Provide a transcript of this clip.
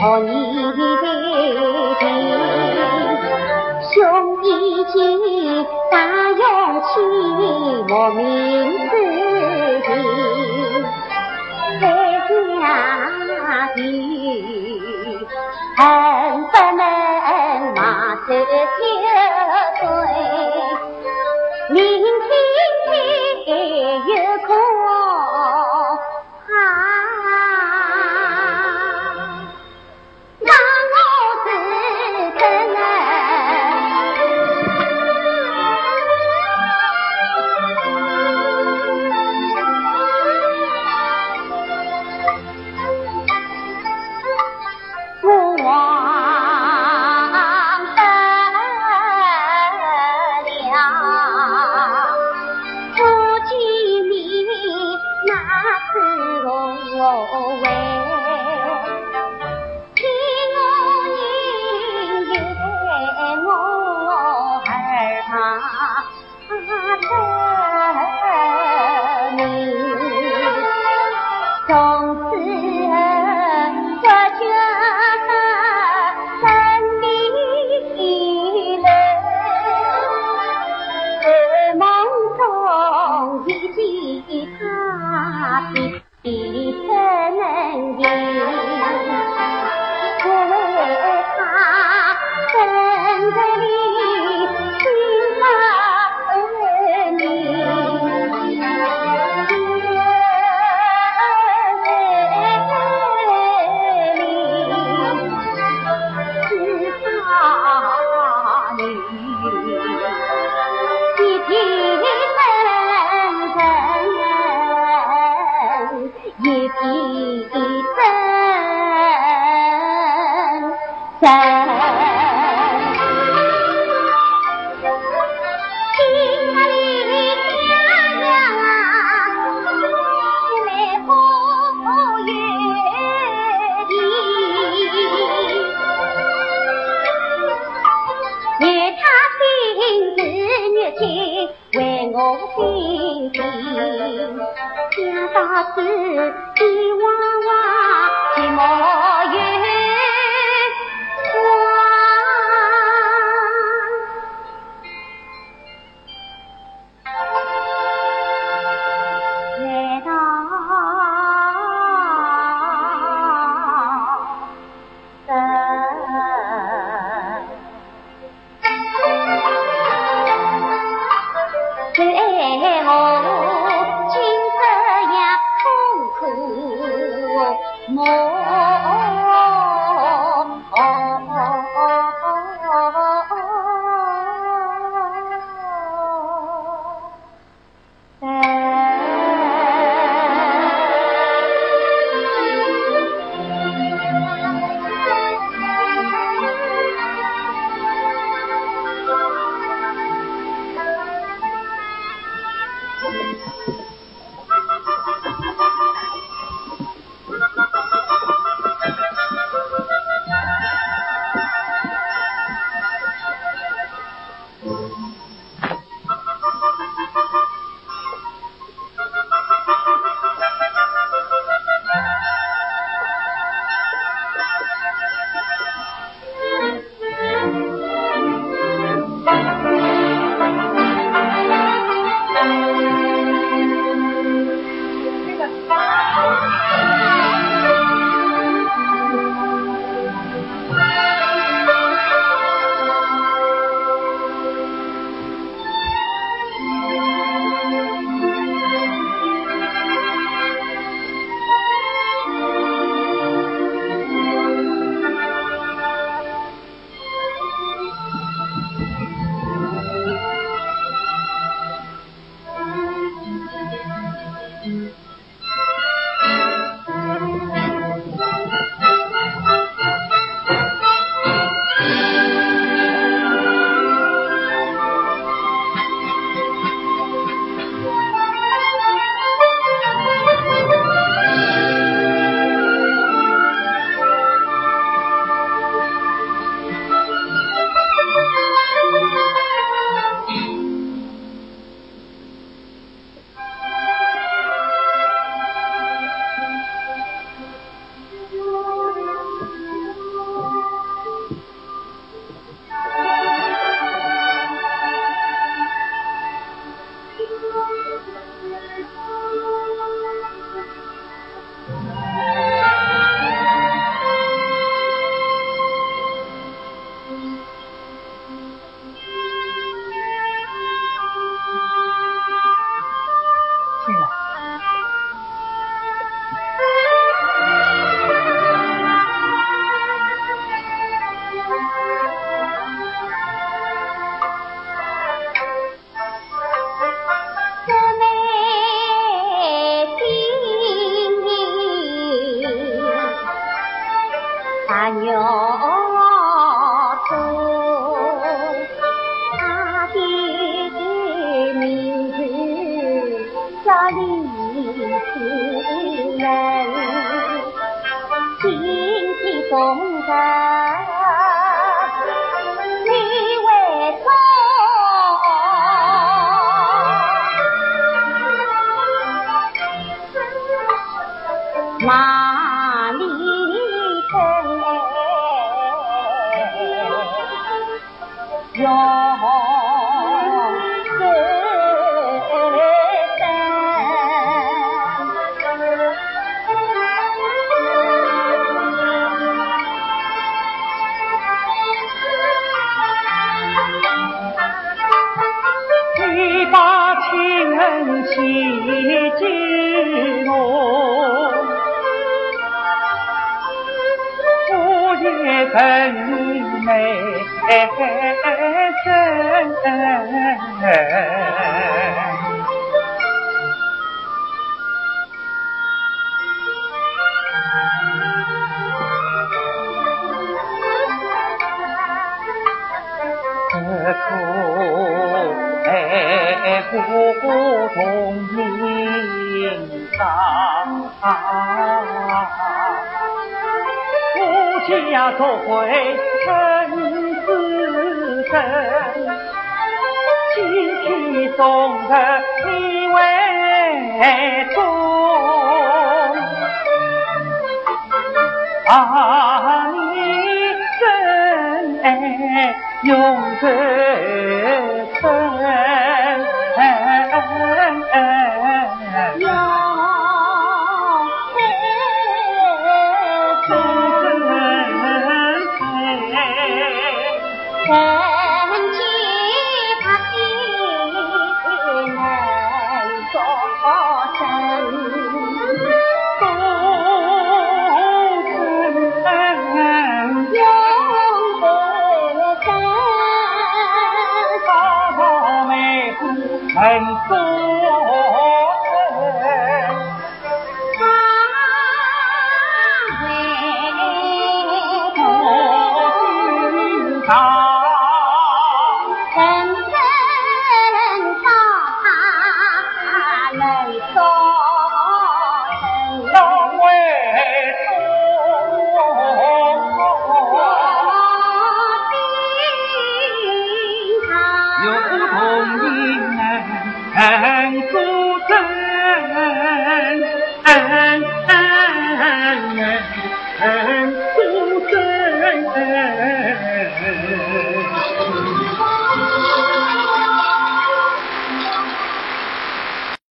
何年的兄弟情大勇气，莫名之情，在家庭恨不能人清家啊愿他心似玉为我心想到此地哇哇啼哭我今日也痛苦，莫。但愿我大梦谁人把情恨喜我也哎哎哎哎孤同命丧啊家做回生死生其中的你为重，把、啊、你真爱永得深。Yeah. Hình. have.